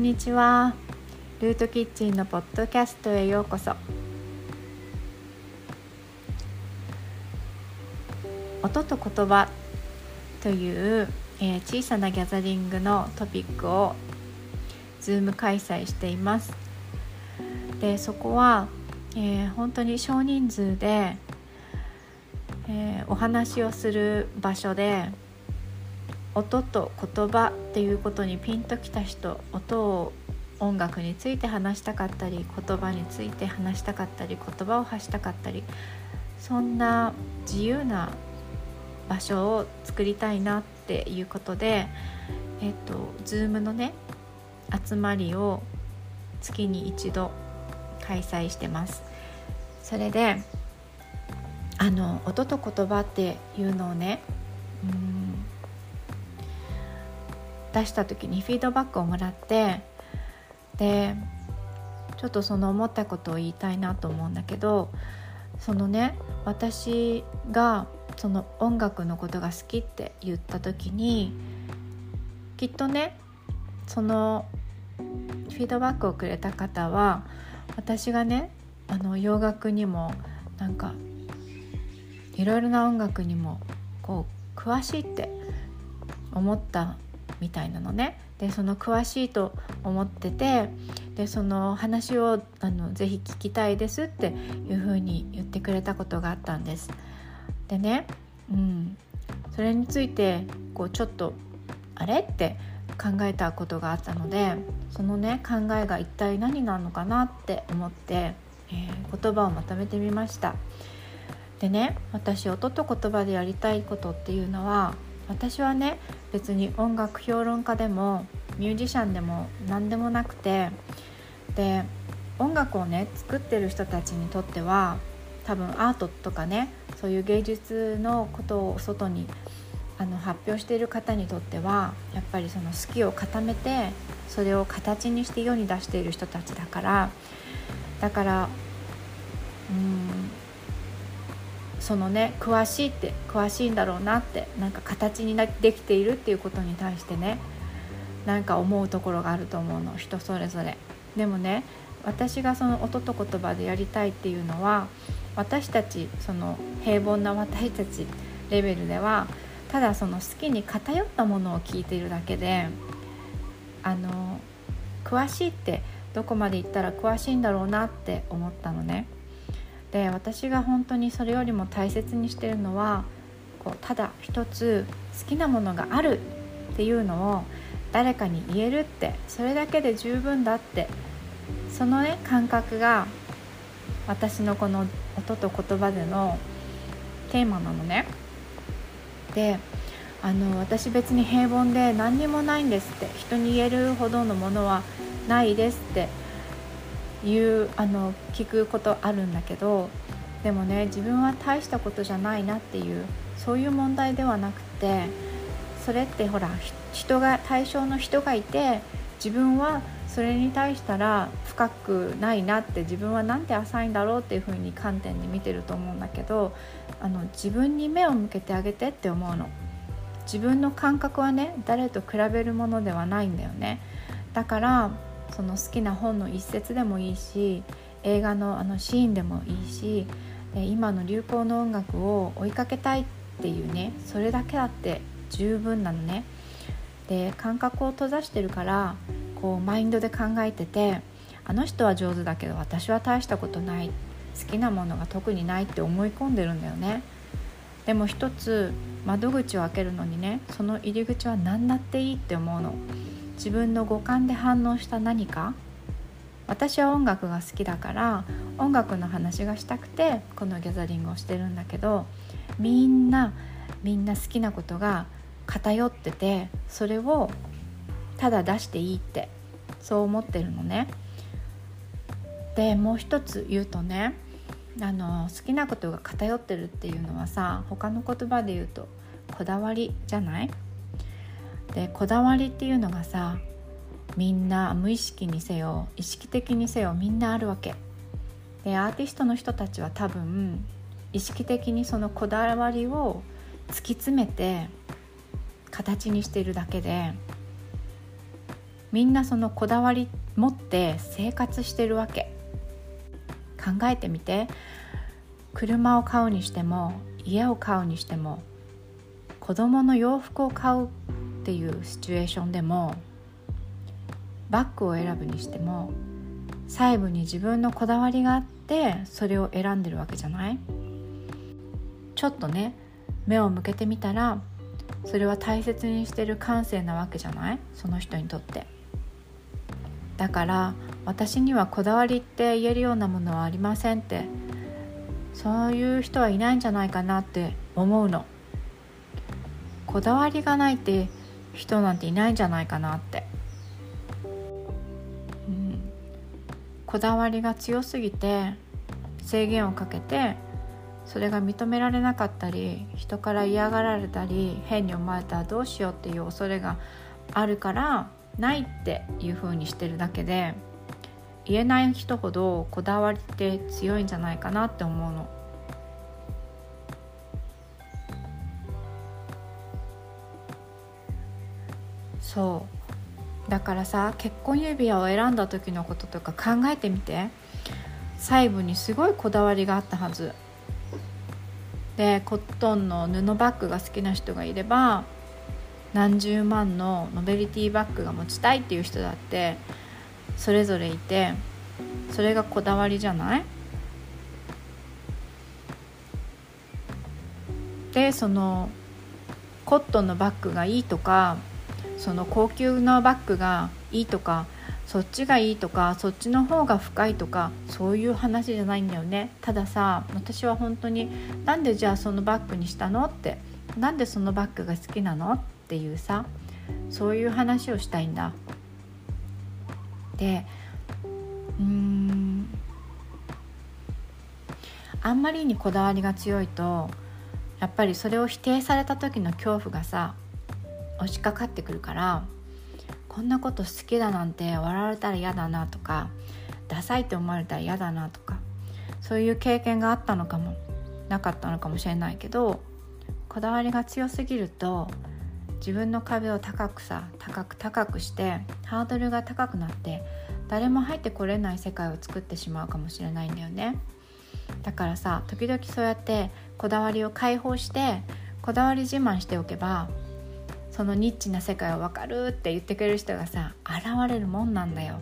んにちは。ルートキッチンのポッドキャストへようこそ。音と言葉という、えー小さなギャザリングのトピックをズーム開催しています。でそこは、えー本当に少人数で、えーお話をする場所で音と言葉っていうことにピンときた人音を音楽について話したかったり言葉について話したかったり言葉を発したかったりそんな自由な場所を作りたいなっていうことでえっと Zoom のね集まりを月に一度開催してます。それであの音と言葉っていうのをねうん出した時にフィードバックをもらってでちょっとその思ったことを言いたいなと思うんだけどそのね私がその音楽のことが好きって言った時にきっとねそのフィードバックをくれた方は私がねあの洋楽にもなんかいろいろな音楽にもこう詳しいって思ったみたいなのねでその詳しいと思っててでその話をあのぜひ聞きたいですっていうふうに言ってくれたことがあったんです。でね、うん、それについてこうちょっとあれって考えたことがあったのでそのね考えが一体何なのかなって思って、えー言葉をまとめてみました。でね私音と言葉でやりたいことっていうのは私はね別に音楽評論家でもミュージシャンでも何でもなくてで音楽をね作ってる人たちにとっては多分アートとかねそういう芸術のことを外にあの発表している方にとってはやっぱりその好きを固めてそれを形にして世に出している人たちだからだからうんそのね詳しいって詳しいんだろうなってなんか形にできているっていうことに対してねなんか思うところがあると思うの人それぞれでもね私がその音と言葉でやりたいっていうのは私たちその平凡な私たちレベルではただその好きに偏ったものを聞いているだけであの詳しいってどこまで行ったら詳しいんだろうなって思ったのね。で私が本当にそれよりも大切にしてるのはこうただ一つ好きなものがあるっていうのを誰かに言えるってそれだけで十分だってそのね感覚が私のこの音と言葉でのテーマなのね。であの私別に平凡で何にもないんですって人に言えるほどのものはないですっていうあの聞くことあるんだけどでもね自分は大したことじゃないなっていうそういう問題ではなくてそれってほら人が対象の人がいて自分はそれに対したら深くないなって自分はなんて浅いんだろうっていう風に観点で見てると思うんだけどあの自分に目を向けてあげてって思うの。自分の感覚はね誰と比べるものではないんだよね。だからその好きな本の一節でもいいし映画のあのシーンでもいいし今の流行の音楽を追いかけたいっていうねそれだけあって十分なのね。で感覚を閉ざしてるからこうマインドで考えててあの人は上手だけど私は大したことない好きなものが特にないって思い込んでるんだよね。でも一つ窓口を開けるのにねその入り口は何だっていいって思うの。自分の五感で反応した何か私は音楽が好きだから音楽の話がしたくてこのギャザリングをしてるんだけどみんなみんな好きなことが偏っててそれをただ出していいってそう思ってるのね。でもう一つ言うとねあの好きなことが偏ってるっていうのはさ他の言葉で言うとこだわりじゃない？でこだわりっていうのがさみんな無意識にせよ意識的にせよみんなあるわけ。でアーティストの人たちは多分意識的にそのこだわりを突き詰めて形にしているだけでみんなそのこだわり持って生活してるわけ。考えてみて。車を買うにしても家を買うにしても子供の洋服を買うっていうシチュエーションでもバッグを選ぶにしても細部に自分のこだわりがあってそれを選んでるわけじゃない？ちょっとね目を向けてみたらそれは大切にしてる感性なわけじゃない？その人にとって。だから私にはこだわりって言えるようなものはありませんってそういう人はいないんじゃないかなって思うの。こだわりがないって人なんていないんじゃないかなって、うん、こだわりが強すぎて制限をかけてそれが認められなかったり人から嫌がられたり変に思われたらどうしようっていう恐れがあるからないっていう風にしてるだけで言えない人ほどこだわりって強いんじゃないかなって思うの。そう。だからさ結婚指輪を選んだ時のこととか考えてみて。細部にすごいこだわりがあったはず。でコットンの布バッグが好きな人がいれば何十万のノベリティバッグが持ちたいっていう人だってそれぞれいてそれがこだわりじゃない？でそのコットンのバッグがいいとかその高級なバッグがいいとかそっちがいいとかそっちの方が深いとかそういう話じゃないんだよね。たださ私は本当になんでじゃあそのバッグにしたのってなんでそのバッグが好きなの？っていうさそういう話をしたいんだ。でうーんあんまりにこだわりが強いとやっぱりそれを否定された時の恐怖がさ押しかかってくるからこんなこと好きだなんて笑われたら嫌だなとかダサいって思われたら嫌だなとかそういう経験があったのかもなかったのかもしれないけどこだわりが強すぎると自分の壁を高くさ高く高くしてハードルが高くなって誰も入ってこれない世界を作ってしまうかもしれないんだよね。だからさ時々そうやってこだわりを解放してこだわり自慢しておけばそのニッチな世界を分かるって言ってくれる人がさ現れるもんなんだよ。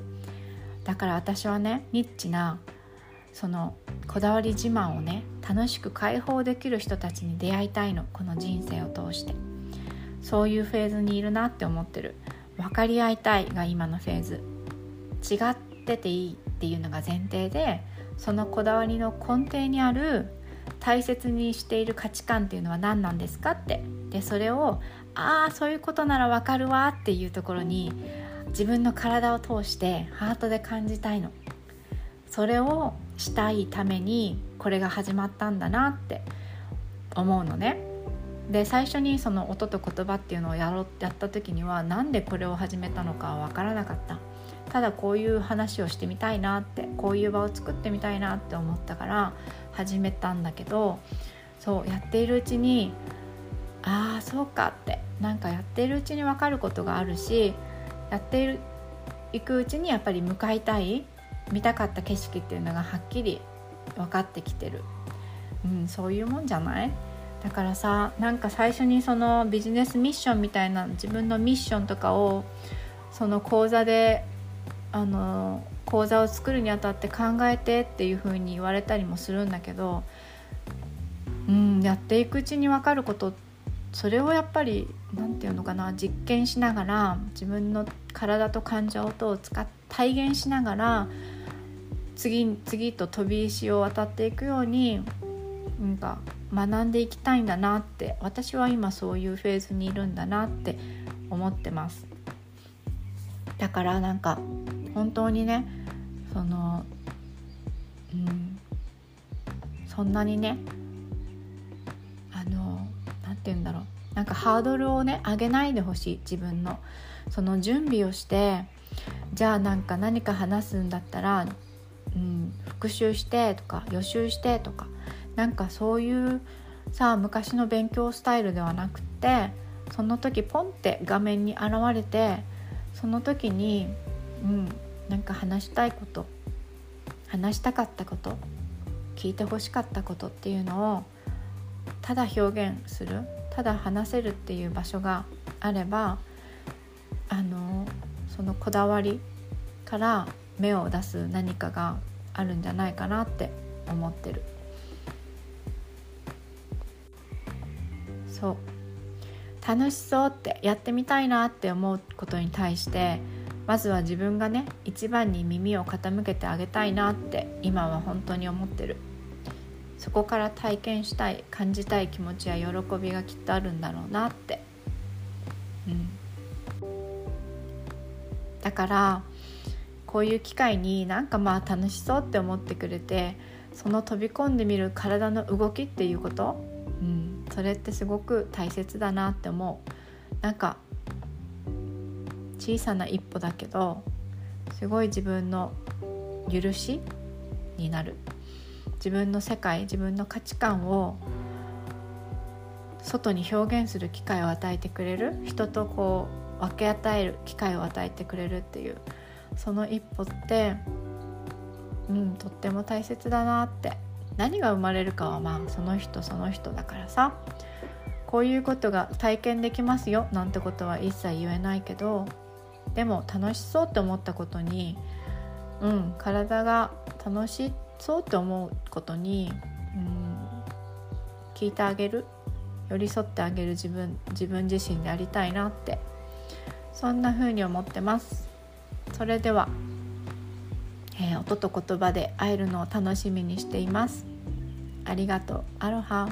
だから私はねニッチなそのこだわり自慢をね楽しく解放できる人たちに出会いたいの。この人生を通して。そういうフェーズにいるなって思ってる。分かり合いたいが今のフェーズ。違ってていいっていうのが前提でそのこだわりの根底にある大切にしている価値観っていうのは何なんですかって。でそれをああそういうことならわかるわっていうところに自分の体を通してハートで感じたいの。それをしたいためにこれが始まったんだなって思うのね。で最初にその音と言葉っていうのをやろうやった時には何でこれを始めたのかは分からなかった。ただこういう話をしてみたいなってこういう場を作ってみたいなって思ったから始めたんだけどそうやっているうちにああそうかって。なんかやってるうちに分かることがあるしやっているいくうちにやっぱり向かいたい見たかった景色っていうのがはっきり分かってきてる、うん、そういうもんじゃない？だからさなんか最初にそのビジネスミッションみたいな自分のミッションとかをその講座であの講座を作るにあたって考えてっていう風に言われたりもするんだけど、うん、やっていくうちに分かることってそれをやっぱり何て言うのかな実験しながら自分の体と感情とを使っ体現しながら次次と飛び石を渡っていくようになんか学んでいきたいんだなって私は今そういうフェーズにいるんだなって思ってます。だからなんか本当にねそのうんそんなにねかハードルをね上げないでほしい自分の。その準備をしてじゃあなんか何か話すんだったら、うん、復習してとか予習してとか。なんかそういうさあ昔の勉強スタイルではなくってその時ポンって画面に現れてその時にうんなんか話したいこと話したかったこと聞いてほしかったことっていうのをただ表現する。ただ話せるっていう場所があればあのそのこだわりから芽を出す何かがあるんじゃないかなって思ってる。そう。楽しそうってやってみたいなって思うことに対してまずは自分がね一番に耳を傾けてあげたいなって今は本当に思ってる。そこから体験したい感じたい気持ちや喜びがきっとあるんだろうなって。うん。だからこういう機会になんかまあ楽しそうって思ってくれてその飛び込んでみる体の動きっていうこと、うん、それってすごく大切だなって思う。なんか小さな一歩だけどすごい自分の許しになる。自分の世界自分の価値観を外に表現する機会を与えてくれる人とこう分け与える機会を与えてくれるっていうその一歩ってうんとっても大切だなって。何が生まれるかはまあその人その人だからさ。こういうことが体験できますよなんてことは一切言えないけどでも楽しそうって思ったことにうん体が楽しいってそうって思うことに、うん、聞いてあげる寄り添ってあげる自分自分自身でありたいなってそんな風に思ってます。それでは、えー、音と言葉で会えるのを楽しみにしています。ありがとう。アロハ。